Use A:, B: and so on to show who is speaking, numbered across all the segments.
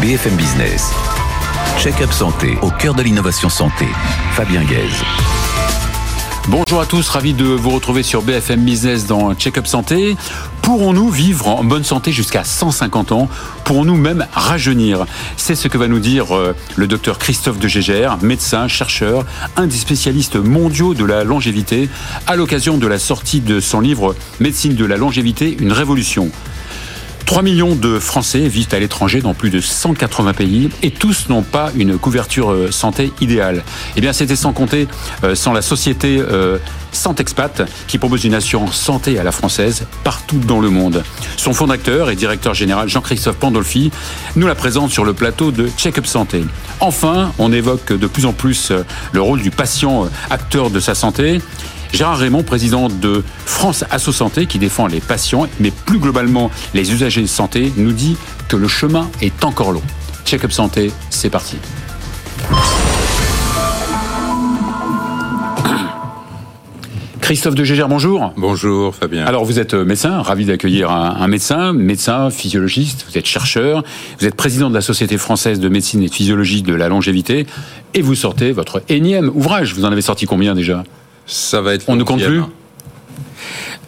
A: BFM Business. Check-up santé au cœur de l'innovation santé. Fabien Guèze.
B: Bonjour à tous, ravi de vous retrouver sur BFM Business dans Check-up Santé. Pourrons-nous vivre en bonne santé jusqu'à 150 ans? Pourrons-nous même rajeunir? C'est ce que va nous dire euh, le docteur Christophe de Gégère, médecin, chercheur, un des spécialistes mondiaux de la longévité, à l'occasion de la sortie de son livre Médecine de la longévité, une révolution. 3 millions de Français vivent à l'étranger dans plus de 180 pays et tous n'ont pas une couverture euh, santé idéale. Eh bien, c'était sans compter euh, sans la société euh, Santexpat qui propose une assurance santé à la française partout dans le monde. Son fondateur et directeur général Jean-Christophe Pandolfi nous la présente sur le plateau de Check-up Santé. Enfin, on évoque de plus en plus le rôle du patient acteur de sa santé. Gérard Raymond, président de France Asso Santé, qui défend les patients, mais plus globalement les usagers de santé, nous dit que le chemin est encore long. Check-up santé, c'est parti. Christophe de Gégère, bonjour.
C: Bonjour Fabien.
B: Alors vous êtes médecin, ravi d'accueillir un, médecin, médecin, physiologiste, vous êtes chercheur, vous êtes président de la Société française de médecine et de physiologie de la longévité, et vous sortez votre énième ouvrage. Vous en avez sorti combien déjà?
C: Ça va être...
B: On ne compte plus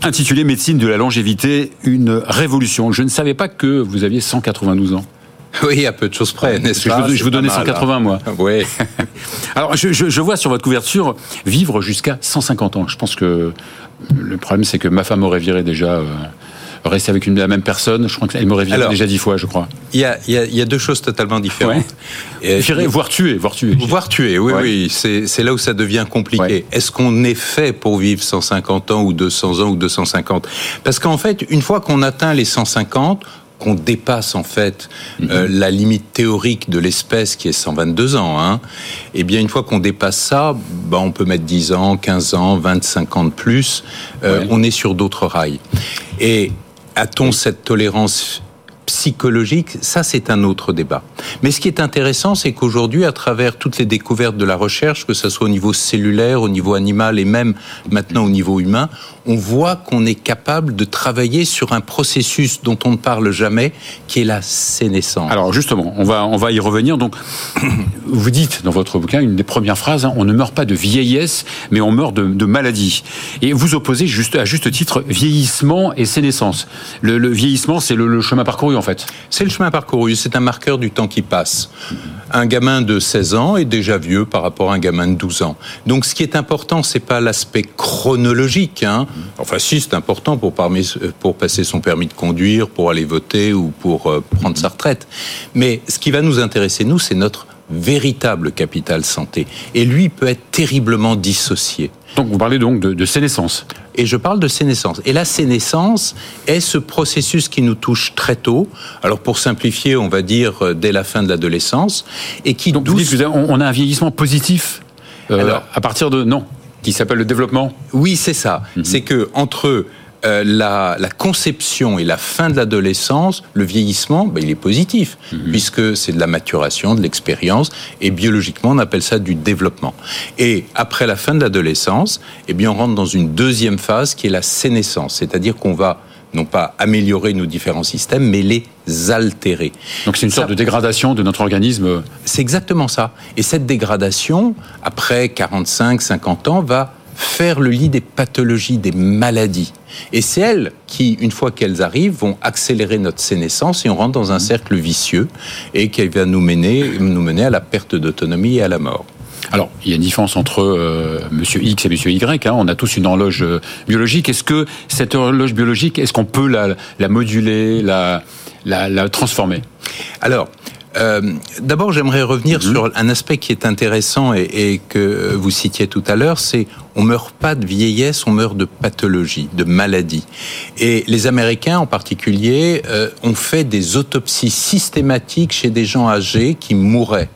B: Intitulé Médecine de la longévité, une révolution. Je ne savais pas que vous aviez 192 ans.
C: Oui, à peu de choses près, n'est-ce
B: pas? Je vous donnais 180, hein. moi.
C: Oui.
B: Alors, je, je, je, vois sur votre couverture vivre jusqu'à 150 ans. Je pense que le problème, c'est que ma femme aurait viré déjà. Rester avec une, la même personne, je crois qu'elle m'aurait viré déjà dix fois, je crois.
C: Il y a, y, a, y a, deux choses totalement différentes.
B: Ouais. Voire tuer, voire tuer.
C: Voire tuer, oui, ouais. oui. C'est là où ça devient compliqué. Ouais. Est-ce qu'on est fait pour vivre 150 ans ou 200 ans ou 250 Parce qu'en fait, une fois qu'on atteint les 150, qu'on dépasse en fait mm -hmm. euh, la limite théorique de l'espèce qui est 122 ans, hein, et bien une fois qu'on dépasse ça, ben, on peut mettre 10 ans, 15 ans, 25 ans de plus, euh, ouais. on est sur d'autres rails. Et a-t-on cette tolérance psychologique, ça c'est un autre débat. Mais ce qui est intéressant, c'est qu'aujourd'hui, à travers toutes les découvertes de la recherche, que ce soit au niveau cellulaire, au niveau animal et même maintenant au niveau humain, on voit qu'on est capable de travailler sur un processus dont on ne parle jamais, qui est la sénescence.
B: Alors justement, on va, on va y revenir. Donc, vous dites dans votre bouquin, une des premières phrases, hein, on ne meurt pas de vieillesse, mais on meurt de, maladie. Et vous opposez juste, à juste titre vieillissement et sénescence. Le, vieillissement, c'est le chemin parcouru en fait.
C: C'est le chemin parcouru, c'est un marqueur du temps qui passe. Un gamin de 16 ans est déjà vieux par rapport à un gamin de 12 ans. Donc ce qui est important, c'est pas l'aspect chronologique. Hein. Enfin si, c'est important pour, passer son permis de conduire, pour aller voter ou pour euh, prendre sa retraite. Mais ce qui va nous intéresser, nous, c'est notre véritable capital santé. Et lui peut être terriblement dissocié.
B: Donc vous parlez donc de, de sénescence
C: et je parle de sénescence. Et la sénescence est ce processus qui nous touche très tôt. Alors pour simplifier, on va dire euh, dès la fin de l'adolescence, et qui
B: donc douce... vous dites, on a un vieillissement positif euh, Alors, à partir de non qui s'appelle le développement.
C: Oui, c'est ça. Mm -hmm. C'est que entre euh, la, la, conception et la fin de l'adolescence, le vieillissement, ben, il est positif, -hmm. puisque c'est de la maturation, de l'expérience, et biologiquement, on appelle ça du développement. Et après la fin de l'adolescence, eh bien, on rentre dans une deuxième phase qui est la sénescence, c'est-à-dire qu'on va non pas améliorer nos différents systèmes, mais les altérer.
B: Donc c'est une sorte ça, de dégradation de notre organisme.
C: C'est exactement ça. Et cette dégradation, après 45, 50 ans, va faire le lit des pathologies, des maladies. Et c'est elles qui, une fois qu'elles arrivent, vont accélérer notre sénescence et on rentre dans un cercle vicieux et qui va nous mener, nous mener à la perte d'autonomie et à la mort.
B: Alors, il y a une différence entre euh, Monsieur X et Monsieur Y. Hein. On a tous une horloge euh, biologique. Est-ce que cette horloge biologique, est-ce qu'on peut la, la moduler, la, la, la transformer?
C: Alors, euh, D'abord, j'aimerais revenir mmh. sur un aspect qui est intéressant et, et que vous citiez tout à l'heure, c'est on meurt pas de vieillesse, on meurt de pathologie, de maladie. Et les Américains en particulier euh, ont fait des autopsies systématiques chez des gens âgés qui mouraient.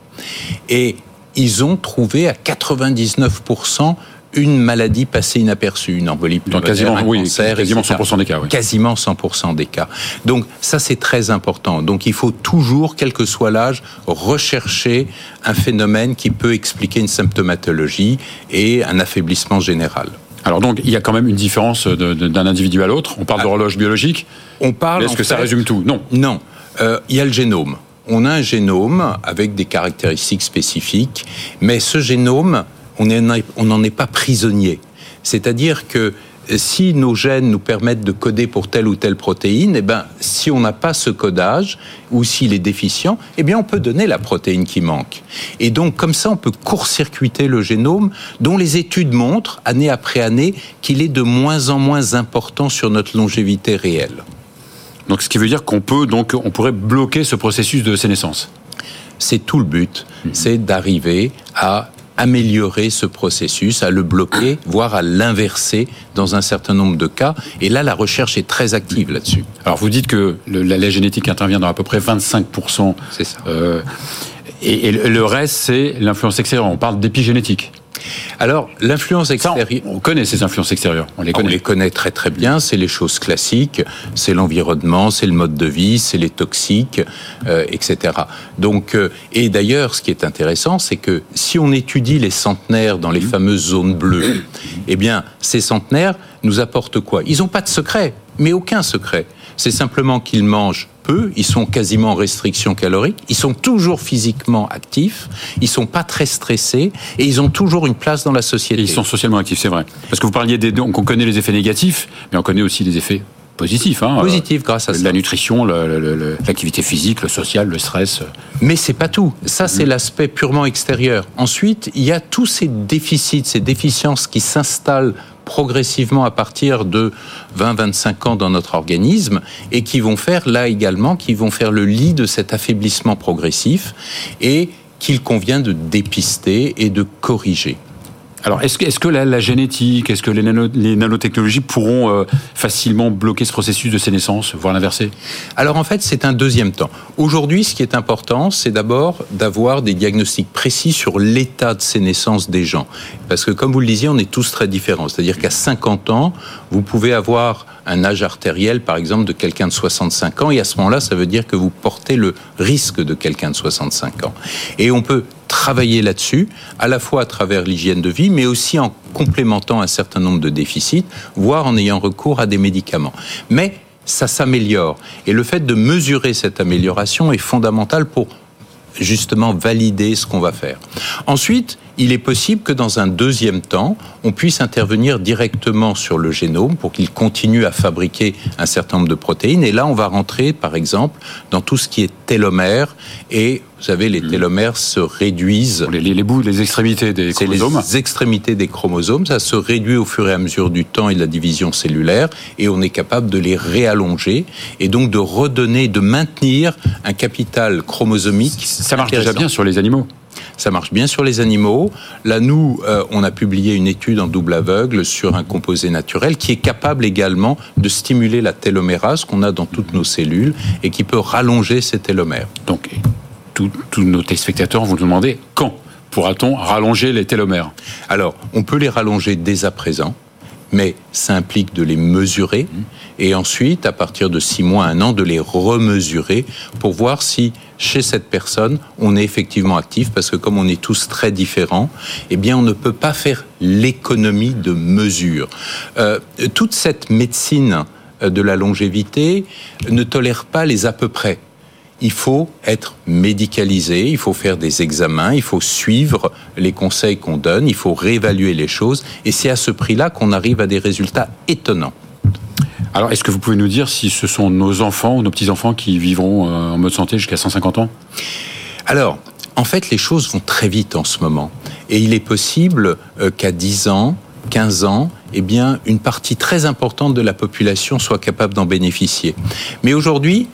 C: Et ils ont trouvé à 99% une maladie passée inaperçue, une embolie
B: pulmonaire, quasiment, un
C: oui,
B: cancer, quasiment 100% des cas. Oui.
C: Quasiment 100% des cas. Donc ça, c'est très important. Donc il faut toujours, quel que soit l'âge, rechercher un phénomène qui peut expliquer une symptomatologie et un affaiblissement général.
B: Alors donc, il y a quand même une différence d'un individu à l'autre. On parle ah, d'horloge biologique.
C: On parle.
B: Est-ce que fait, ça résume tout? Non.
C: Non. Euh, il y a le génome. on a un génome avec des caractéristiques spécifiques, mais ce génome, on n'en est pas prisonnier. C'est-à-dire que si nos gènes nous permettent de coder pour telle ou telle protéine, eh ben, si on n'a pas ce codage ou s'il est déficient, eh bien, on peut donner la protéine qui manque. Et donc, comme ça, on peut court-circuiter le génome, dont les études montrent, année après année, qu'il est de moins en moins important sur notre longévité réelle.
B: Donc, ce qui veut dire qu'on peut, donc, on pourrait bloquer ce processus de sénescence.
C: C'est tout le but, mmh. c'est d'arriver à améliorer ce processus, à le bloquer, voire à l'inverser dans un certain nombre de cas. Et là, la recherche est très active là-dessus.
B: Alors, vous dites que la, génétique intervient dans à peu près 25%.
C: C'est ça.
B: Euh, et, le reste, c'est l'influence extérieure. On parle d'épigénétique.
C: Alors, l'influence extérieure.
B: On connaît ces influences extérieures.
C: On les connaît. On les connaît très très bien. C'est les choses classiques. C'est l'environnement, c'est le mode de vie, c'est les toxiques, euh, etc. Donc, euh, et d'ailleurs, ce qui est intéressant, c'est que si on étudie les centenaires dans les mmh. fameuses zones bleues, eh bien, ces centenaires nous apportent quoi? Ils n'ont pas de secret, mais aucun secret. C'est simplement qu'ils mangent peu, ils sont quasiment en restriction calorique, ils sont toujours physiquement actifs, ils sont pas très stressés et ils ont toujours une place dans la société.
B: ils sont socialement actifs, c'est vrai. Parce que vous parliez des donc on connaît les effets négatifs, mais on connaît aussi les effets positifs.
C: Hein, positifs grâce à ça.
B: La nutrition, l'activité physique, le social, le stress.
C: Mais c'est pas tout. Ça, c'est mm. l'aspect purement extérieur. Ensuite, il y a tous ces déficits, ces déficiences qui s'installent progressivement à partir de 20-25 ans dans notre organisme et qui vont faire là également, qui vont faire le lit de cet affaiblissement progressif et qu'il convient de dépister et de corriger.
B: Alors, est-ce que, est que la, génétique, est-ce que les, nanotechnologies pourront euh, facilement bloquer ce processus de sénescence, voire l'inverser?
C: Alors, en fait, c'est un deuxième temps. Aujourd'hui, ce qui est important, c'est d'abord d'avoir des diagnostics précis sur l'état de sénescence des gens. Parce que, comme vous le disiez, on est tous très différents. C'est-à-dire qu'à 50 ans, vous pouvez avoir un âge artériel, par exemple, de quelqu'un de 65 ans, et à ce moment-là, ça veut dire que vous portez le risque de quelqu'un de 65 ans. Et on peut travailler là-dessus, à la fois à travers l'hygiène de vie, mais aussi en complémentant un certain nombre de déficits, voire en ayant recours à des médicaments. Mais ça s'améliore. Et le fait de mesurer cette amélioration est fondamental pour justement valider ce qu'on va faire. Ensuite, il est possible que dans un deuxième temps, on puisse intervenir directement sur le génome pour qu'il continue à fabriquer un certain nombre de protéines. Et là, on va rentrer, par exemple, dans tout ce qui est télomère. Et vous savez, les mmh. télomères se réduisent.
B: Les, bouts, les extrémités des chromosomes.
C: Les extrémités des chromosomes, ça se réduit au fur et à mesure du temps et de la division cellulaire. Et on est capable de les réallonger et donc de redonner, de maintenir un capital chromosomique.
B: Ça marche déjà bien sur les animaux.
C: Ça marche bien sur les animaux. Là, nous, euh, on a publié une étude en double aveugle sur un composé naturel qui est capable également de stimuler la télomérase qu'on a dans toutes nos cellules et qui peut rallonger ces télomères.
B: Donc, tous nos téléspectateurs vont nous demander quand pourra-t-on rallonger les télomères?
C: Alors, on peut les rallonger dès à présent mais ça implique de les mesurer et ensuite, à partir de six mois, un an, de les remesurer pour voir si chez cette personne, on est effectivement actif, parce que comme on est tous très différents, eh bien, on ne peut pas faire l'économie de mesure. Euh, toute cette médecine de la longévité ne tolère pas les à peu près il faut être médicalisé, il faut faire des examens, il faut suivre les conseils qu'on donne, il faut réévaluer les choses, et c'est à ce prix-là qu'on arrive à des résultats étonnants.
B: Alors, est-ce que vous pouvez nous dire si ce sont nos enfants ou nos petits-enfants qui vivront euh, en mode santé jusqu'à 150 ans?
C: Alors, en fait, les choses vont très vite en ce moment. Et il est possible euh, qu'à 10 ans, 15 ans, eh bien, une partie très importante de la population soit capable d'en bénéficier. Mais aujourd'hui,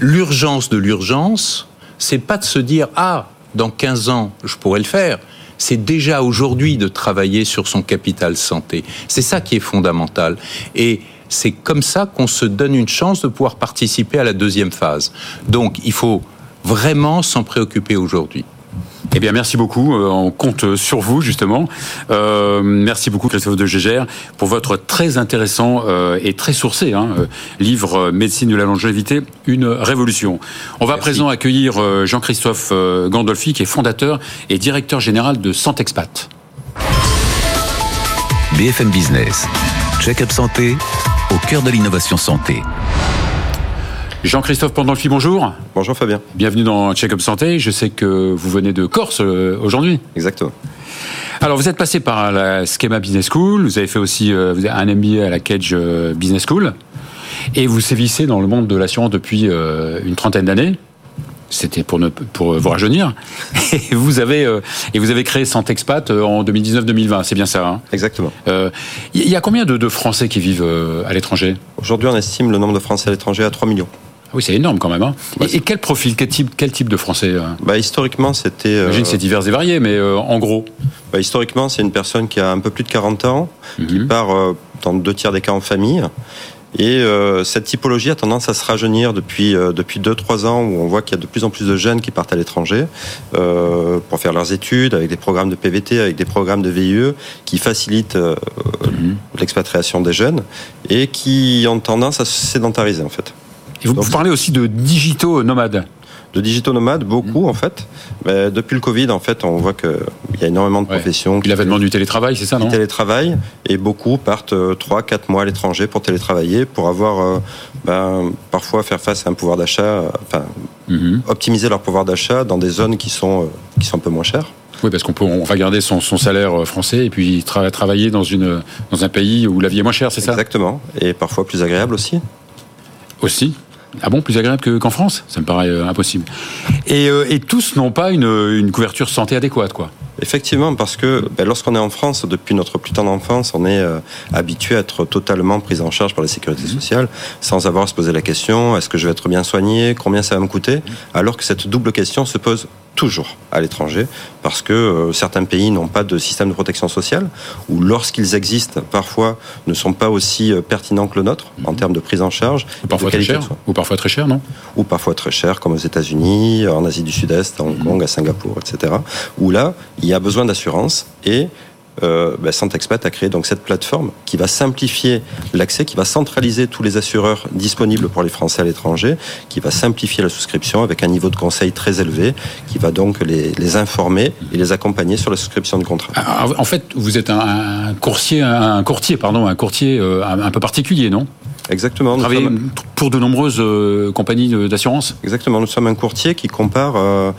C: l'urgence de l'urgence, c'est pas de se dire ah dans 15 ans je pourrais le faire. C'est déjà aujourd'hui de travailler sur son capital santé. C'est ça qui est fondamental. Et c'est comme ça qu'on se donne une chance de pouvoir participer à la deuxième phase. Donc il faut vraiment s'en préoccuper aujourd'hui.
B: Eh bien, merci beaucoup. Euh, on compte sur vous, justement. Euh, merci beaucoup, Christophe de Gégère, pour votre très intéressant euh, et très sourcé hein, livre Médecine de la longévité, une révolution. On va à présent accueillir Jean-Christophe Gandolfi, qui est fondateur et directeur général de Santexpat.
A: BFM Business, check-up santé, au cœur de l'innovation santé.
B: Jean-Christophe Pandolfi, bonjour.
D: Bonjour Fabien.
B: Bienvenue dans Check-up Santé. Je sais que vous venez de Corse euh, aujourd'hui.
D: Exactement.
B: Alors, vous êtes passé par la Schema Business School. Vous avez fait aussi euh, un MBA à la Cage euh, Business School. Et vous sévissez dans le monde de l'assurance depuis une trentaine d'années. C'était pour, pour vous rajeunir. Et vous avez, et vous avez créé Santexpat en 2019-2020. C'est bien ça hein?
D: Exactement.
B: Il y a combien de, de Français qui vivent à l'étranger?
D: Aujourd'hui, on estime le nombre de Français à l'étranger à 3 millions.
B: Ah oui, c'est énorme quand même. Hein. et, quel profil, quel type, quel type de français euh
D: bah, Historiquement, c'était.
B: J'imagine c'est divers et varié, mais euh, en gros.
D: Bah, historiquement, c'est une personne qui a un peu plus de 40 ans, qui mhm. part euh, dans deux tiers des cas en famille. Et cette typologie a tendance à se rajeunir depuis depuis deux trois ans où on voit qu'il y a de plus en plus de jeunes qui partent à l'étranger pour faire leurs études avec des programmes de PVT, avec des programmes de VIE qui facilitent mhm. l'expatriation des jeunes et qui ont tendance à se sédentariser en fait.
B: Et vous, parlez aussi de digitaux nomades
D: de digitaux nomades, beaucoup en fait. Mais depuis le Covid, en fait, on voit qu'il y a énormément de professions.
B: L'avènement du télétravail, c'est ça, non?
D: Du télétravail, et beaucoup partent 3-4 euh, mois à l'étranger pour télétravailler, pour avoir, euh, ben, parfois faire face à un pouvoir d'achat, enfin, mhm. optimiser leur pouvoir d'achat dans des zones qui sont, euh, qui sont un peu moins chères.
B: Oui, parce qu'on peut, on va garder son, salaire français et puis travailler dans, une, dans un pays où la vie est moins chère, c'est ça?
D: Exactement, et parfois plus agréable aussi.
B: Aussi? Ah bon, plus agréable qu'en France? Ça me paraît euh, impossible. Et, euh, et tous n'ont pas une, une, couverture santé adéquate, quoi?
D: Effectivement, parce que ben, lorsqu'on est en France, depuis notre plus tendre enfance, on est euh, habitué à être totalement pris en charge par la sécurité mhm. sociale, sans avoir à se poser la question est-ce que je vais être bien soigné? Combien ça va me coûter? Alors que cette double question se pose toujours à l'étranger, parce que euh, certains pays n'ont pas de système de protection sociale, ou lorsqu'ils existent, parfois ne sont pas aussi euh, pertinents que le nôtre en termes de prise en charge.
B: Ou parfois très cher, ou parfois très cher, non?
D: Ou parfois très cher, comme aux États-Unis, en Asie du Sud-Est, à Hong mhm. Kong, à Singapour, etc. Où là, il y a besoin d'assurance et euh, bah, Santexpat a créé donc cette plateforme qui va simplifier l'accès, qui va centraliser tous les assureurs disponibles pour les Français à l'étranger, qui va simplifier la souscription avec un niveau de conseil très élevé, qui va donc les, informer et les accompagner sur la souscription du contrat.
B: Ah, en fait, vous êtes un, courtier, un courtier, pardon, un courtier euh, un peu particulier, non?
D: Exactement.
B: Nous sommes... pour de nombreuses euh, compagnies d'assurance?
D: Exactement. Nous sommes un courtier qui compare 25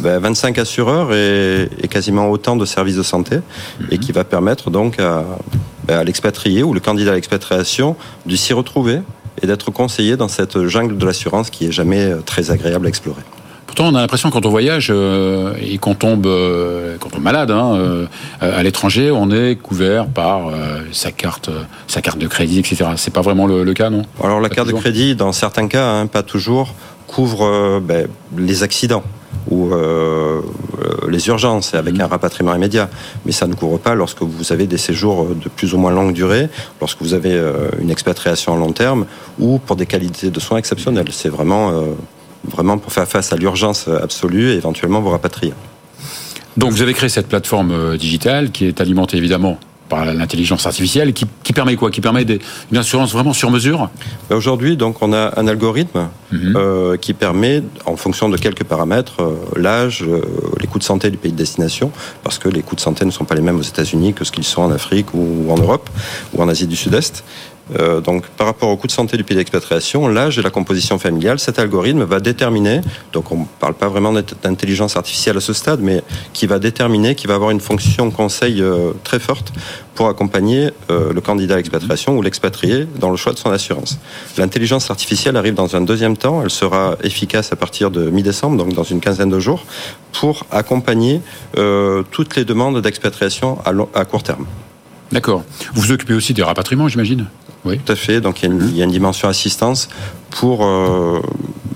D: ben, assureurs et, quasiment autant de services de santé et qui va permettre donc à, ben, à l'expatrié ou le candidat à l'expatriation de s'y retrouver et d'être conseillé dans cette jungle de l'assurance qui est jamais euh, très agréable à explorer.
B: Pourtant, on a l'impression quand on voyage euh, et qu'on tombe, euh, quand on est malade hein, à l'étranger, on est couvert par sa carte, sa carte de crédit, etc. C'est pas vraiment le, cas, non?
D: Alors la carte de crédit, dans certains cas, hein, pas toujours, couvre ben, les accidents ou euh, les urgences avec un rapatriement immédiat. Mais ça ne couvre pas lorsque vous avez des séjours de plus ou moins longue durée, lorsque vous avez euh, une expatriation à long terme ou pour des qualités de soins exceptionnelles. C'est vraiment, euh, vraiment pour faire face à l'urgence absolue et éventuellement vous rapatrier.
B: Donc vous avez créé cette plateforme digitale qui est alimentée évidemment par l'intelligence artificielle, qui, permet quoi? Qui permet une assurance vraiment sur mesure?
D: Bah, Aujourd'hui, donc, on a un algorithme mhm. euh, qui permet, en fonction de quelques paramètres, euh, l'âge, euh, les coûts de santé du pays de destination, parce que les coûts de santé ne sont pas les mêmes aux États-Unis que ce qu'ils sont en Afrique ou en Europe ou en Asie du Sud-Est. Euh, donc, par rapport au coût de santé du pays d'expatriation, l'âge et la composition familiale, cet algorithme va déterminer, donc on ne parle pas vraiment d'intelligence artificielle à ce stade, mais qui va déterminer, qui va avoir une fonction conseil euh, très forte pour accompagner euh, le candidat à l'expatriation ou l'expatrié dans le choix de son assurance. L'intelligence artificielle arrive dans un deuxième temps, elle sera efficace à partir de mi-décembre, donc dans une quinzaine de jours, pour accompagner toutes les demandes d'expatriation à court terme.
B: D'accord. Vous vous occupez aussi des rapatriements, j'imagine?
D: Oui. Tout à fait. Donc il y a une, dimension assistance pour, euh,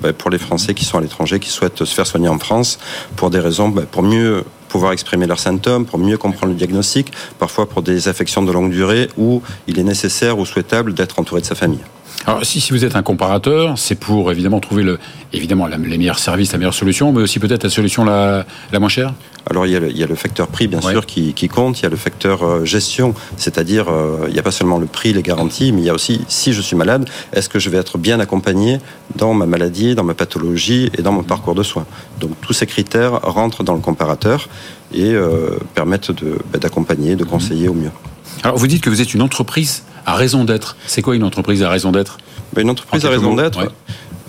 D: ben, pour les Français qui sont à l'étranger, qui souhaitent se faire soigner en France pour des raisons, ben, pour mieux pouvoir exprimer leurs symptômes, pour mieux comprendre le diagnostic, parfois pour des affections de longue durée où il est nécessaire ou souhaitable d'être entouré de sa famille.
B: Alors, si, si vous êtes un comparateur, c'est pour évidemment trouver le, évidemment les meilleurs services, la meilleure solution, mais aussi peut-être la solution la, la moins chère.
D: Alors il y, a le, il y, a le, facteur prix bien sûr qui, qui, compte, il y a le facteur euh, gestion, c'est-à-dire euh, il n'y a pas seulement le prix, les garanties, mais il y a aussi si je suis malade, est-ce que je vais être bien accompagné dans ma maladie, dans ma pathologie et dans mon parcours de soins? Donc tous ces critères rentrent dans le comparateur et euh, permettent bah, d'accompagner, de, de conseiller au mieux.
B: Alors vous dites que vous êtes une entreprise à raison d'être. C'est quoi une entreprise à raison d'être?
D: Ben, Une entreprise à raison d'être,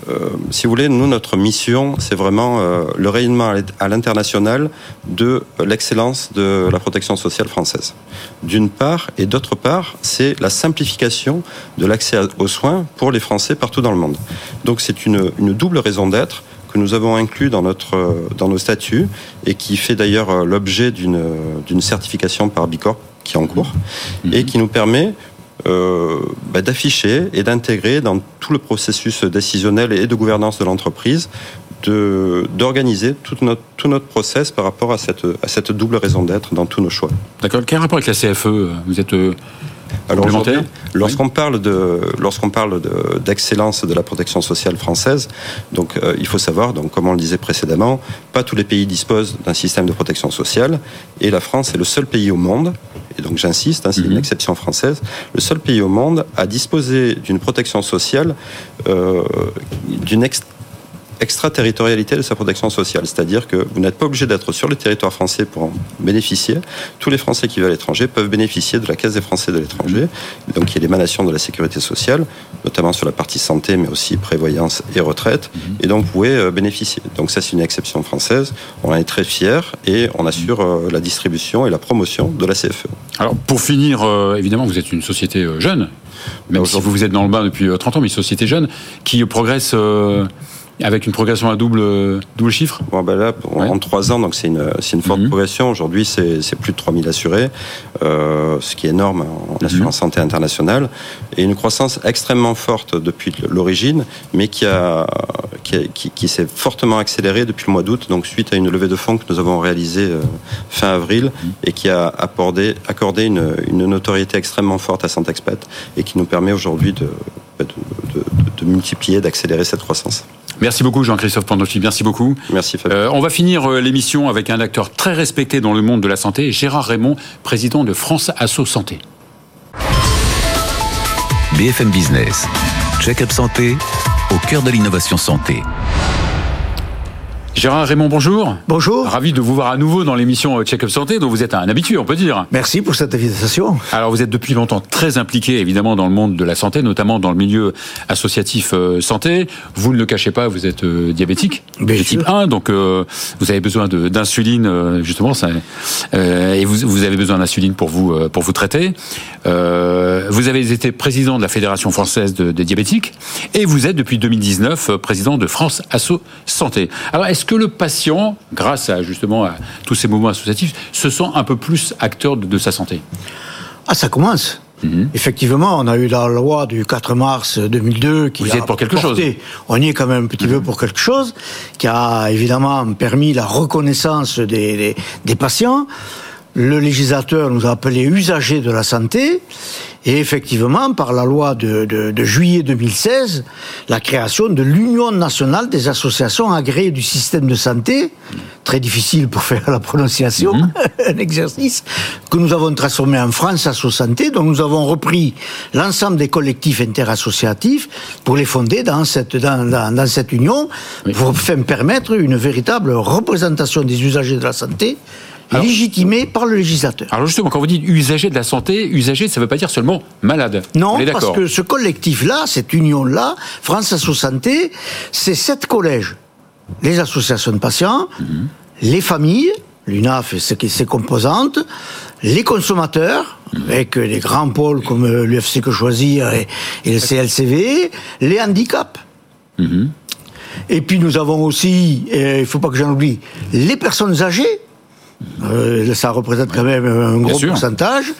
D: euh, si vous voulez, nous, notre mission, c'est vraiment euh, le rayonnement à l'international de l'excellence de la protection sociale française. D'une part, et d'autre part, c'est la simplification de l'accès aux soins pour les Français partout dans le monde. Donc c'est une, une double raison d'être que nous avons inclus dans, notre, dans nos statuts et qui fait d'ailleurs l'objet d'une certification par Bicorp qui est en cours mmh. et qui nous permet euh, bah, d'afficher et d'intégrer dans tout le processus décisionnel et de gouvernance de l'entreprise d'organiser tout notre, tout notre process par rapport à cette, à cette double raison d'être dans tous nos choix.
B: D'accord. Quel rapport avec la CFE Vous êtes euh,
D: alors lorsqu'on parle de lorsqu'on parle d'excellence de, la protection sociale française, donc euh, il faut savoir, donc comme on le disait précédemment, pas tous les pays disposent d'un système de protection sociale, et la France est le seul pays au monde, et donc j'insiste, hein, c'est une mhm. exception française, le seul pays au monde à disposer d'une protection sociale euh, d'une extraterritorialité de sa protection sociale. C'est-à-dire que vous n'êtes pas obligé d'être sur le territoire français pour en bénéficier. Tous les Français qui vivent à l'étranger peuvent bénéficier de la Caisse des Français de l'étranger, donc qui est l'émanation de la sécurité sociale, notamment sur la partie santé, mais aussi prévoyance et retraite. Mhm. Et donc vous pouvez euh, bénéficier. Donc ça, c'est une exception française. On en est très fiers et on assure euh, la distribution et la promotion de la CFE.
B: Alors pour finir, euh, évidemment, vous êtes une société jeune, même si vous, vous êtes dans le bain depuis 30 ans, mais une société jeune qui progresse avec une progression à double, double chiffre?
D: Bon, ben là, En trois ans, donc c'est une, une forte mhm. progression. Aujourd'hui, c'est plus de 3000 assurés, euh, ce qui est énorme en assurance mhm. santé internationale. Et une croissance extrêmement forte depuis l'origine, mais qui, a, qui, qui, s'est fortement accélérée depuis le mois d'août, donc suite à une levée de fonds que nous avons réalisée euh, fin avril mhm. et qui a accordé, accordé une, une notoriété extrêmement forte à Santexpat et qui nous permet aujourd'hui de, de, de, de multiplier, d'accélérer cette croissance.
B: Merci beaucoup Jean-Christophe Pandolfi, merci beaucoup.
D: Merci Fabien.
B: Euh, on va finir euh, l'émission avec un acteur très respecté dans le monde de la santé, Gérard Raymond, président de France Asso Santé.
A: BFM Business, check-up santé, au cœur de l'innovation santé.
B: Gérard Raymond, bonjour.
E: Bonjour.
B: Ravi de vous voir à nouveau dans l'émission Check-up Santé, dont vous êtes un habitué, on peut dire.
E: Merci pour cette invitation.
B: Alors, vous êtes depuis longtemps très impliqué, évidemment, dans le monde de la santé, notamment dans le milieu associatif euh, santé. Vous ne le cachez pas, vous êtes euh, diabétique, de type 1, donc euh, vous avez besoin d'insuline, justement, ça, et vous, vous, avez besoin d'insuline pour vous pour vous traiter. vous avez été président de la Fédération française des diabétiques, et vous êtes depuis 2019 président de France Asso Santé. Alors, est-ce que le patient, grâce à justement à tous ces mouvements associatifs, se sent un peu plus acteur de, sa santé
E: Ah, ça commence. Mhm. Effectivement, on a eu la loi du 4 mars 2002 qui
B: Vous êtes pour quelque chose
E: On y est quand même un petit peu mhm. pour quelque chose, qui a évidemment permis la reconnaissance des, des patients. Le législateur nous a appelés usagers de la santé. Et effectivement, par la loi de, de, de juillet 2016, la création de l'Union nationale des associations agréées du système de santé, très difficile pour faire la prononciation, mhm. un exercice, que nous avons transformé en France Asso Santé, dont nous avons repris l'ensemble des collectifs interassociatifs pour les fonder dans cette, dans, dans, dans cette union, pour faire permettre une véritable représentation des usagers de la santé légitimé par le législateur.
B: Alors justement, quand vous dites usager de la santé, usager, ça ne veut pas dire seulement malade.
E: Non, parce que ce collectif-là, cette union-là, France Asso Santé, c'est sept collèges. Les associations de patients, mhm. les familles, l'UNAF et ses composantes, les consommateurs, mhm. avec les grands pôles comme l'UFC que choisir et, le CLCV, les handicaps. Mhm. Et puis nous avons aussi, il ne faut pas que j'en oublie, les personnes âgées, euh, ça représente quand même un gros pourcentage.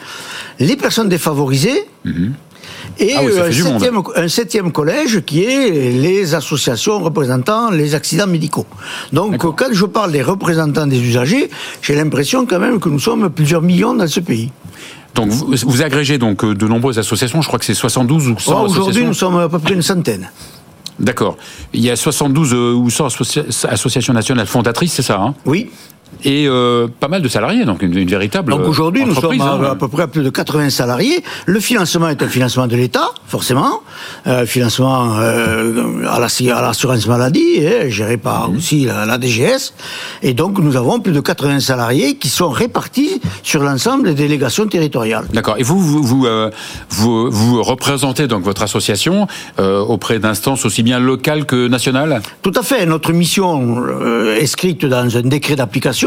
E: Les personnes défavorisées. Mhm. Et ah un, septième, collège qui est les associations représentant les accidents médicaux. Donc quand je parle des représentants des usagers, j'ai l'impression quand même que nous sommes plusieurs millions dans ce pays.
B: Donc vous, agrégez donc euh, de nombreuses associations, je crois que c'est 72 ou 100
E: Aujourd'hui nous sommes à peu près une centaine.
B: D'accord. Il y a 72 euh, ou 100 associations nationales fondatrices, c'est ça hein?
E: Oui.
B: Et euh, pas mal de salariés, donc une, une véritable
E: Donc aujourd'hui, nous sommes à,
B: hein.
E: à peu près à plus de 80 salariés. Le financement est un financement de l'État, forcément. Euh, financement euh, à la- l'assurance maladie, hein, géré par aussi la, la DGS. Et donc nous avons plus de 80 salariés qui sont répartis sur l'ensemble des délégations territoriales.
B: D'accord. Et vous, vous, vous, vous, vous représentez donc votre association auprès d'instances aussi bien locales que nationales?
E: Tout à fait. Notre mission euh, inscrite dans un décret d'application,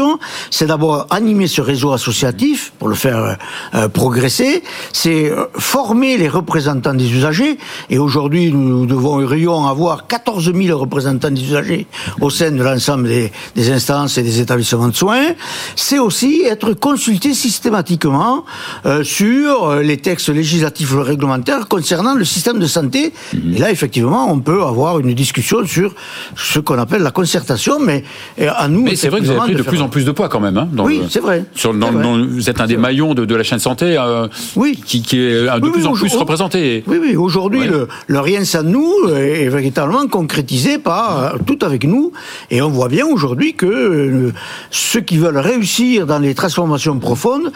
E: c'est d'abord animer ce réseau associatif pour le faire euh, progresser. C'est euh, former les représentants des usagers. Et aujourd'hui, nous devrions avoir 14 000 représentants des usagers au sein de l'ensemble des, des instances et des établissements de soins. C'est aussi être consulté systématiquement euh, sur les textes législatifs ou réglementaires concernant le système de santé.
B: Mhm.
E: Et là, effectivement, on peut avoir une discussion sur ce qu'on appelle la concertation, mais à nous.
B: Mais c'est vrai que vous avez
E: effectivement,
B: pris de plus en plus de poids quand même. Hein, dans
E: Oui, c'est vrai.
B: Sur, dans,
E: C'est vrai.
B: dans- vous êtes un des maillons de, de la chaîne santé euh,
E: Oui.
B: qui, qui est de
E: Oui,
B: plus
E: oui,
B: en plus représenté.
E: Oui, oui. Aujourd'hui, le rien sans nous est véritablement concrétisé par euh, tout avec nous. Et on voit bien aujourd'hui que euh, ceux qui veulent réussir dans les transformations profondes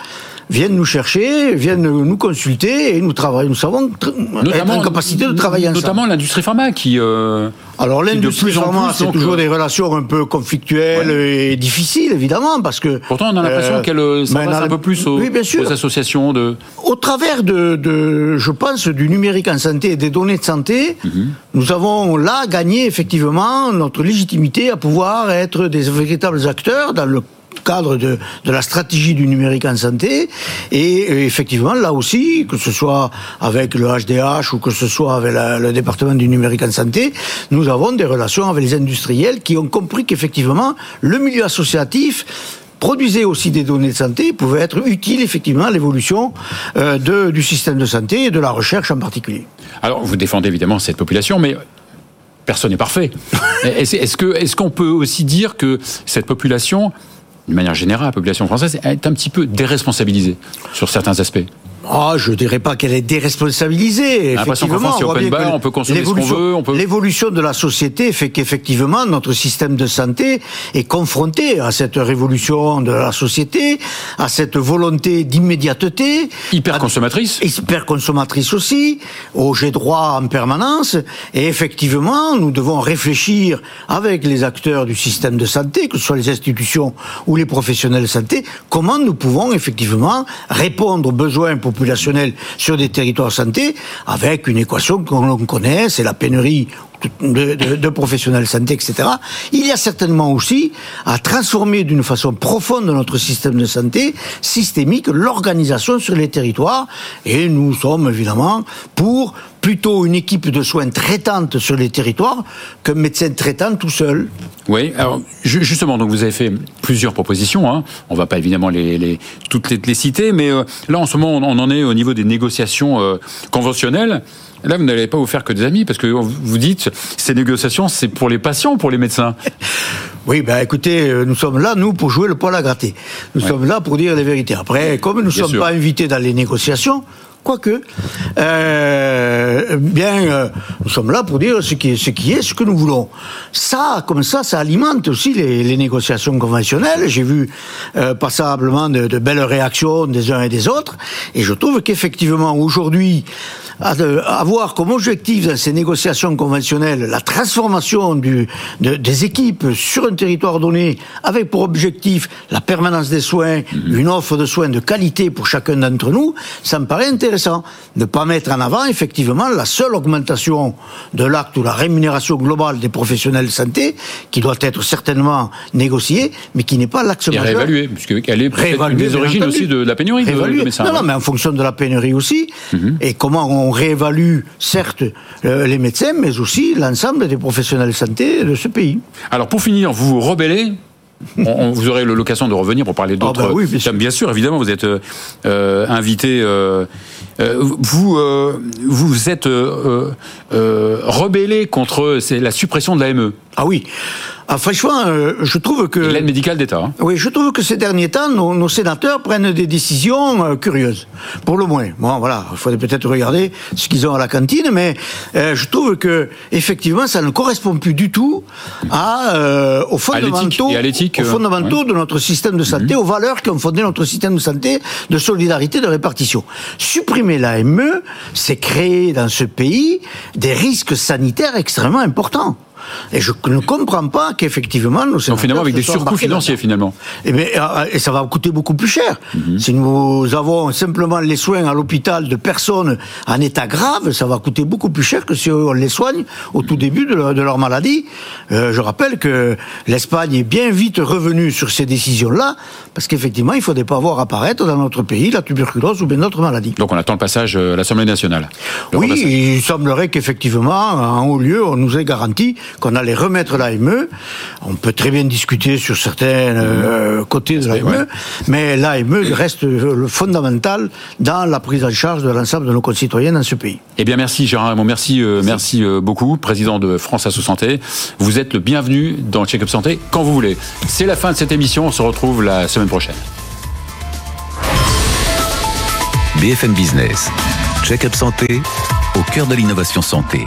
E: viennent nous chercher, viennent nous consulter et nous travaillons. Nous savons tr- être en capacité de travailler ensemble.
B: Notamment l'industrie pharma qui. euh,
E: Alors l'industrie pharma, c'est toujours
B: euh,
E: des relations un peu conflictuelles et difficiles, évidemment, parce que...
B: Pourtant, on a l'impression
E: euh,
B: qu'elle
E: dans
B: un peu plus aux,
E: Oui,
B: associations de.
E: Au travers de, de, je pense, du numérique en santé et des données de santé,
B: Mhm.
E: nous avons là gagné effectivement notre légitimité à pouvoir être des véritables acteurs dans le cadre de, de la stratégie du numérique en santé. Et euh, effectivement, là aussi, que ce soit avec le HDH ou que ce soit avec la- le département du numérique en santé, nous avons des relations avec les industriels qui ont compris qu'effectivement, le milieu associatif produisait aussi des données de santé, pouvait être utile effectivement à l'évolution euh, du système de santé et de la recherche en particulier.
B: Alors, vous défendez évidemment cette population, mais personne n'est parfait. Est-ce qu'on peut aussi dire que cette population, d'une manière générale, la population française, est un petit peu déresponsabilisée sur certains aspects
E: Ah, je dirais pas qu'elle est déresponsabilisée. Effectivement, on
B: open peut consommer ce qu'on
E: l'évolution-
B: veut, on peut-
E: L'évolution de la société fait qu'effectivement, notre système de santé est confronté à cette révolution de la société, à cette volonté d'immédiateté.
B: Hyper
E: à-
B: consommatrice
E: hyper consommatrice aussi, au j'ai droit en permanence. Et effectivement, nous devons réfléchir avec les acteurs du système de santé, que ce soit les institutions ou les professionnels de santé, comment nous pouvons effectivement répondre aux besoins sur des territoires santé avec une équation qu'on connaît, c'est la pénurie de, de- de professionnels de santé, etc. Il y a certainement aussi à transformer d'une façon profonde notre système de santé systémique l'organisation sur les territoires et nous sommes évidemment pour plutôt une équipe de soins traitante sur les territoires qu'un médecin traitant tout seul.
B: Oui, alors ju- justement, donc vous avez fait plusieurs propositions. Hein. On va pas évidemment les, toutes les, citer, mais euh, là en ce moment, on, on en est au niveau des négociations euh, conventionnelles. Là, vous n'allez pas vous faire que des amis, parce que vous dites ces négociations, c'est pour les patients ou pour les médecins
E: Oui, ben écoutez, euh, nous sommes là, nous, pour jouer le poil à gratter. Nous sommes là pour dire les vérités. Après, comme nous ne sommes
B: sûr.
E: pas invités dans les négociations, quoique, euh, bien, euh, nous sommes là pour dire ce qui, est, ce qui est, ce que nous voulons. Ça, comme ça, ça alimente aussi les, les négociations conventionnelles. J'ai vu euh, passablement de, de belles réactions des uns et des autres, et je trouve qu'effectivement, aujourd'hui, avoir comme objectif dans ces négociations conventionnelles la transformation du, de- des équipes sur un territoire donné, avec pour objectif la permanence des soins, une offre de soins de qualité pour chacun d'entre nous, ça me paraît intéressant. Ne pas mettre en avant effectivement la seule augmentation de l'acte ou la rémunération globale des professionnels de santé, qui doit être certainement négociée, mais qui n'est pas l'axe
B: Et
E: majeur.
B: réévaluer, puisqu'elle est peut-être une des origines aussi de la pénurie de, de médecins.
E: Non, non, mais en fonction de la pénurie aussi. Et comment on réévalue, certes, euh, les médecins, mais aussi l'ensemble des professionnels de santé de ce pays.
B: Alors pour finir, vous vous rebellez on, vous aurez l'occasion de revenir pour parler d'autres
E: bah oui, bien sûr.
B: thèmes. Bien sûr, évidemment, vous êtes euh, euh, invité. euh, euh, vous, euh, vous êtes euh, rebellé contre la suppression de l'AME.
E: Ah oui. Ah, franchement, euh, je trouve que...
B: L'aide médicale d'État. Hein.
E: Oui, je trouve que ces derniers temps, nos, nos sénateurs prennent des décisions euh, curieuses, pour le moins. Bon, voilà, il faudrait peut-être regarder ce qu'ils ont à la cantine, mais euh, je trouve que effectivement, ça ne correspond plus du tout à, euh, aux fondamentaux,
B: et à
E: aux
B: euh,
E: fondamentaux de notre système de santé, aux valeurs qui ont fondé notre système de santé, de solidarité, de répartition. Supprimer l'AME, c'est créer dans ce pays des risques sanitaires extrêmement importants. Et je ne comprends pas qu'effectivement nos
B: Donc finalement, avec des surcoûts financiers, finalement.
E: Et, bien, euh, et ça va coûter beaucoup plus cher.
B: Mhm.
E: Si nous avons simplement les soins à l'hôpital de personnes en état grave, ça va coûter beaucoup plus cher que si on les soigne au tout début de leur, de leur maladie. Euh, je rappelle que l'Espagne est bien vite revenue sur ces décisions-là, parce qu'effectivement, il ne faudrait pas voir apparaître dans notre pays la tuberculose ou bien d'autres maladies.
B: Donc on attend le passage euh, à l'Assemblée nationale. Le
E: Oui,
B: repassage.
E: il semblerait qu'effectivement, en haut lieu, on nous ait garanti qu'on allait remettre l'AME. On peut très bien discuter sur certains euh, côtés de l'AME,
B: ouais.
E: mais l'AME reste le fondamental dans la prise en charge de l'ensemble de nos concitoyens dans ce pays.
B: Eh bien, merci Gérard Raymond, merci, euh, merci euh, beaucoup, président de France Asso Santé. Vous êtes le bienvenu dans Check-up Santé quand vous voulez. C'est la fin de cette émission. On se retrouve la semaine prochaine.
A: BFM Business. Check-up santé au cœur de l'innovation santé.